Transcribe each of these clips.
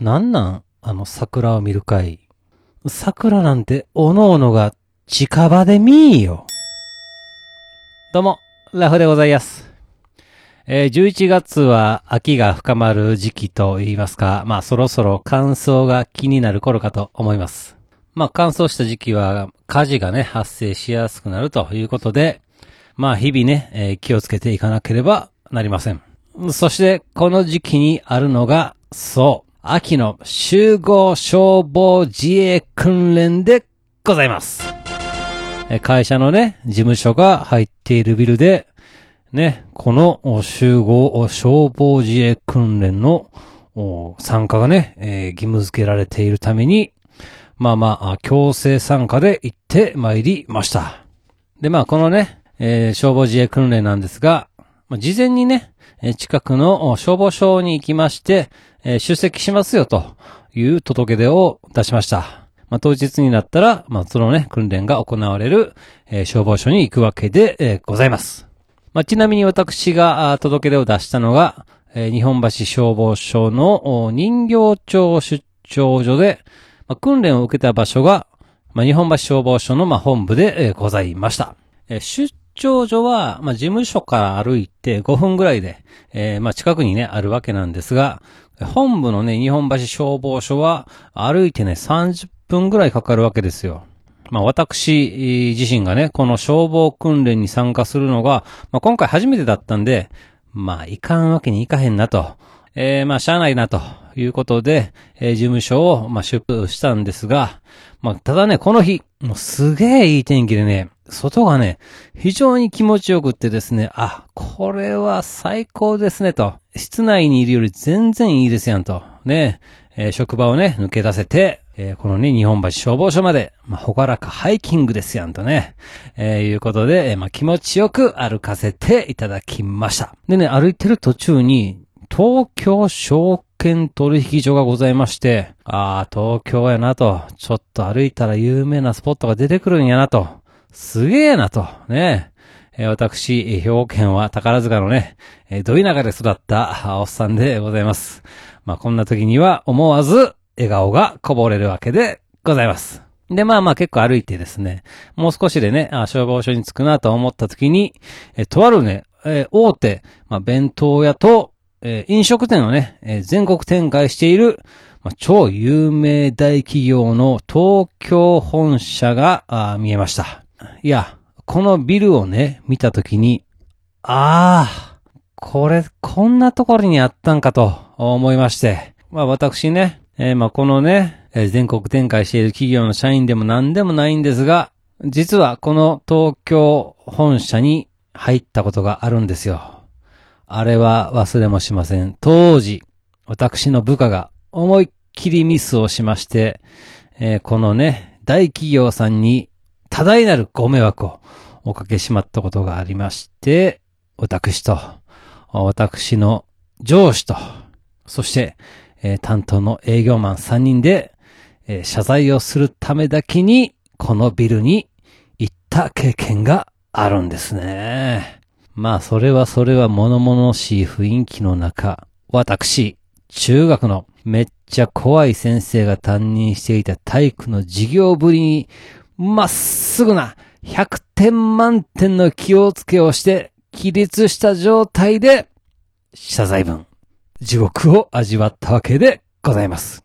なんなんあの桜を見る会。桜なんて、おのおのが近場で見ーよ。どうも、ラフでございます。えー11月は秋が深まる時期と言いますか、まあそろそろ乾燥が気になる頃かと思います。まあ乾燥した時期は火事がね、発生しやすくなるということで、まあ日々ね、えー気をつけていかなければなりません。そして、この時期にあるのが、そう、秋の集合消防自衛訓練でございます。会社のね、事務所が入っているビルで、ね、この集合消防自衛訓練の参加がね、えー義務付けられているために、まあまああ、強制参加で行って参りました。で、まあ、このね、えー消防自衛訓練なんですが、まあ、事前にね、え近くの消防署に行きまして、え出席しますよという届け出を出しました。まあ、当日になったら、まあ、そのね、訓練が行われる、え消防署に行くわけで、えございます。まあ、ちなみに私が届け出を出したのが、え日本橋消防署の人形町出張所で、ま、訓練を受けた場所が、ま、日本橋消防署の、ま、本部で、えございました。えー出張所は、まあ、事務所から歩いて5分ぐらいで、えーまあ、近くにね、あるわけなんですが、本部のね、日本橋消防署は、歩いてね、30分ぐらいかかるわけですよ。まあ私自身がね、この消防訓練に参加するのが、まあ今回初めてだったんで、まあいかんわけにいかへんなと。えー、まあしゃあないなということで、えー事務所を、まあ出布したんですが、まあただね、この日、もうすげえいい天気でね、外がね、非常に気持ちよくってですね、あ、これは最高ですねと。室内にいるより全然いいですやんと。ね、えー職場をね、抜け出せて、えーこのね、日本橋消防署まで、まあ、ほがらかハイキングですやんとね、えーいうことで、えまあ、気持ちよく歩かせていただきました。でね、歩いてる途中に、東京証券取引所がございまして、ああ、東京やなと、ちょっと歩いたら有名なスポットが出てくるんやなと、すげえなと、ね。え私、兵庫県は宝塚のね、えー、ど田舎で育ったおっさんでございます。まあ、こんな時には思わず笑顔がこぼれるわけでございます。で、まあまあ結構歩いてですね、もう少しでね、あ消防署に着くなと思った時に、えとあるね、え大手、まあ、弁当屋と、え飲食店をね、え全国展開している、まあ、超有名大企業の東京本社が見えました。いや、このビルをね、見た時に、ああ、これ、こんなところにあったんかと思いまして。まあ私ね、えーまあこのね、えー全国展開している企業の社員でも何でもないんですが、実はこの東京本社に入ったことがあるんですよ。あれは忘れもしません。当時、私の部下が思いっきりミスをしまして、えーこのね、大企業さんに多大なるご迷惑をおかけしまったことがありまして、私と、私の上司と、そして、えー担当の営業マン3人で、えー謝罪をするためだけに、このビルに行った経験があるんですね。まあ、それはそれは物々しい雰囲気の中、私、中学のめっちゃ怖い先生が担任していた体育の授業ぶりに、まっすぐな100点満点の気をつけをして、起立した状態で、謝罪文、地獄を味わったわけでございます。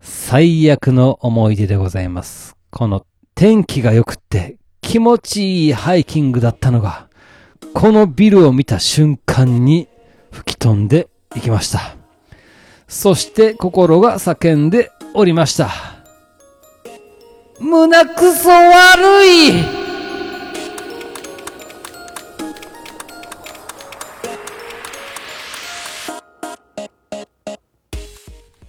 最悪の思い出でございます。この天気が良くって気持ちいいハイキングだったのが、このビルを見た瞬間に吹き飛んでいきました。そして心が叫んでおりました。胸くそ悪い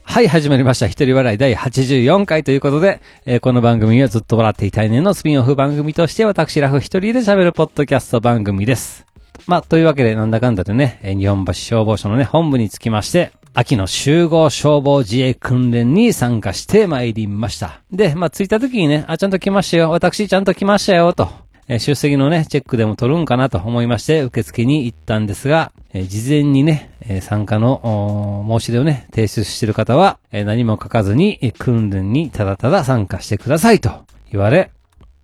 はい、始まりました。一人笑い第84回ということで、えーこの番組はずっと笑っていたいねのスピンオフ番組として私ラフ一人で喋るポッドキャスト番組です。まあ、というわけでなんだかんだでね、日本橋消防署のね、本部につきまして、秋の集合消防自衛訓練に参加して参りました。で、まあ、着いた時にね、あ、ちゃんと来ましたよ。私ちゃんと来ましたよ、と。えー出席のね、チェックでも取るんかなと思いまして、受付に行ったんですが、えー事前にね、えー参加の申し出をね、提出している方は、えー何も書かずに、えー訓練にただただ参加してくださいと言われ、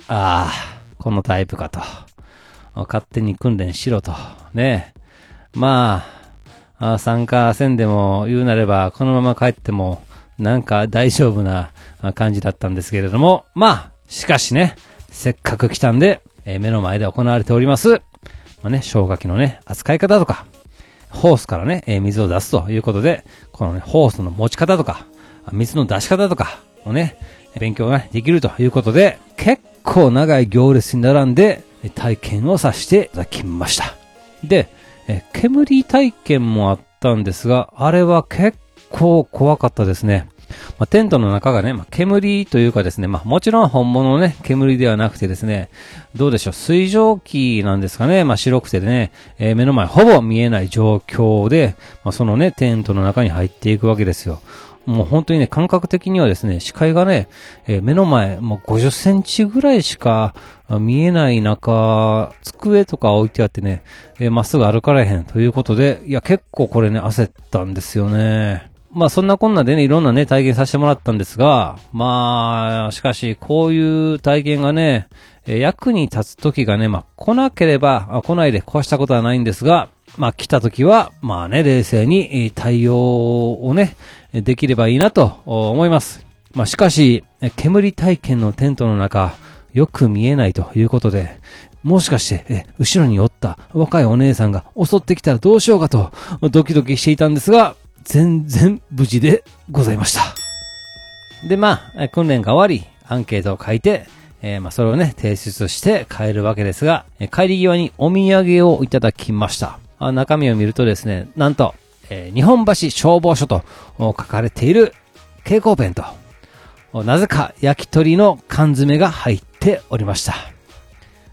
ああ、このタイプかと。勝手に訓練しろと。ね。まあ、あ参加せんでも言うなれば、このまま帰っても、なんか大丈夫な感じだったんですけれども、まあ、しかしね、せっかく来たんで、えー目の前で行われております。まあね、消火器のね、扱い方とか、ホースからね、えー水を出すということで、このね、ホースの持ち方とか、水の出し方とかをね、勉強がねできるということで、結構長い行列に並んで、体験をさせていただきました。で、え煙体験もあったんですが、あれは結構怖かったですね。まあ、テントの中がね、まあ、煙というかですね、まあ、もちろん本物のね、煙ではなくてですね、どうでしょう、水蒸気なんですかね、まあ、白くてね、えー目の前ほぼ見えない状況で、まあ、そのね、テントの中に入っていくわけですよ。もう本当にね、感覚的にはですね、視界がね、えー目の前、もう50センチぐらいしか見えない中、机とか置いてあってね、えーまっすぐ歩かれへんということで、いや、結構これね、焦ったんですよね。まあそんなこんなでね、いろんなね、体験させてもらったんですが、まあ、しかし、こういう体験がね、え役に立つ時がね、まあ来なければ、あ来ないで壊したことはないんですが、まあ来た時は、まあね、冷静に対応をね、できればいいなと思います。まあしかし、煙体験のテントの中、よく見えないということで、もしかして、え、後ろにおった若いお姉さんが襲ってきたらどうしようかと、ドキドキしていたんですが、全然無事でございました。で、まあ、訓練が終わり、アンケートを書いて、えーまあ、それをね、提出して帰るわけですが、え帰り際にお土産をいただきました。あ中身を見るとですね、なんと、えー日本橋消防署と書かれている蛍光ペンと、なぜか焼き鳥の缶詰が入っておりました。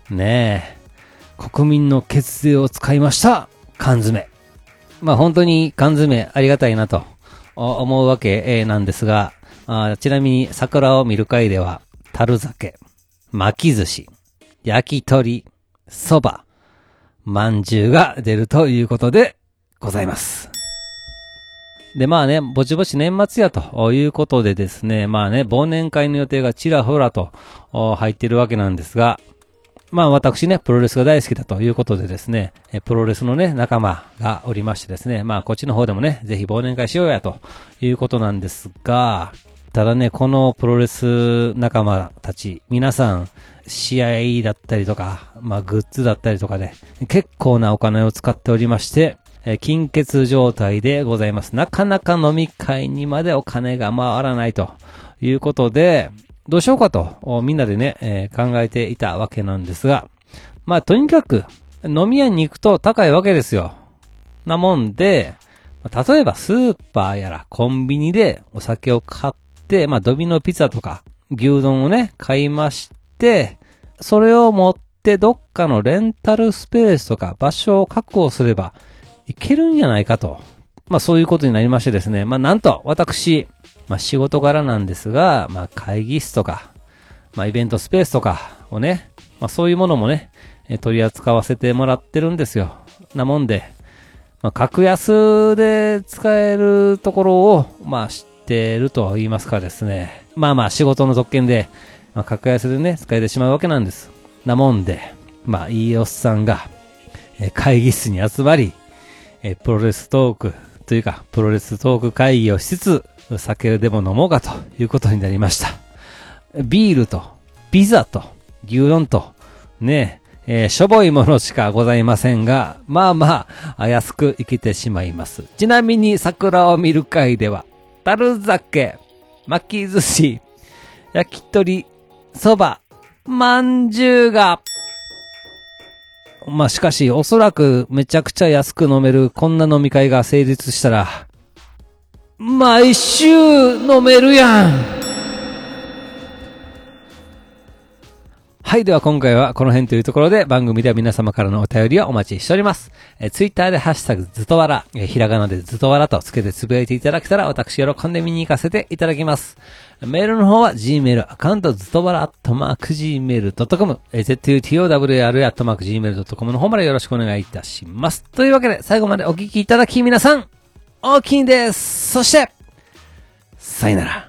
ねえ、国民の血税を使いました缶詰。まあ本当に缶詰ありがたいなと思うわけなんですが、あちなみに桜を見る会では、樽酒、巻き寿司、焼き鳥、蕎麦、まんじゅうが出るということでございます。で、まあね、ぼちぼち年末やということでですね、まあね、忘年会の予定がちらほらと入ってるわけなんですが、まあ私ね、プロレスが大好きだということでですね、プロレスのね、仲間がおりましてですね、まあこっちの方でもね、ぜひ忘年会しようやということなんですが、ただね、このプロレス仲間たち、皆さん、試合だったりとか、まあグッズだったりとかで、結構なお金を使っておりまして、えー金欠状態でございます。なかなか飲み会にまでお金が回らないということで、どうしようかと、みんなでね、えー考えていたわけなんですが、まあとにかく、飲み屋に行くと高いわけですよ。なもんで、例えばスーパーやらコンビニでお酒を買って、まあドミノピザとか牛丼をね、買いまして、それを持ってどっかのレンタルスペースとか場所を確保すればいけるんじゃないかと。まあそういうことになりましてですね。まあなんと私、まあ仕事柄なんですが、まあ会議室とか、まあイベントスペースとかをね、まあそういうものもね、え取り扱わせてもらってるんですよ。なもんで、まあ格安で使えるところを、まあ知ってると言いますかですね。まあまあ仕事の特権で、まあ格安でね、使えてしまうわけなんです。なもんで、まあいいおっさんが、え会議室に集まり、えプロレストークというか、プロレストーク会議をしつつ、酒でも飲もうかということになりました。ビールと、ピザと、牛丼と、ねえ、えーしょぼいものしかございませんが、まあまあ、安く生きてしまいます。ちなみに桜を見る会では、樽酒、巻き寿司、焼き鳥、蕎麦、まんじゅうが、まあしかし、おそらくめちゃくちゃ安く飲めるこんな飲み会が成立したら、毎週飲めるやん。はい。では今回はこの辺というところで番組では皆様からのお便りをお待ちしております。えー、ツイッターでハッシュタグずとわら、えひらがなでずとわらとつけてつぶやいていただけたら私喜んで見に行かせていただきます。メールの方は Gmail アカウントずとわらアットマーク Gmail.com、え zutowr アットマーク Gmail.com の方までよろしくお願いいたします。というわけで最後までお聞きいただき皆さん、大きいんです。そして、さよなら。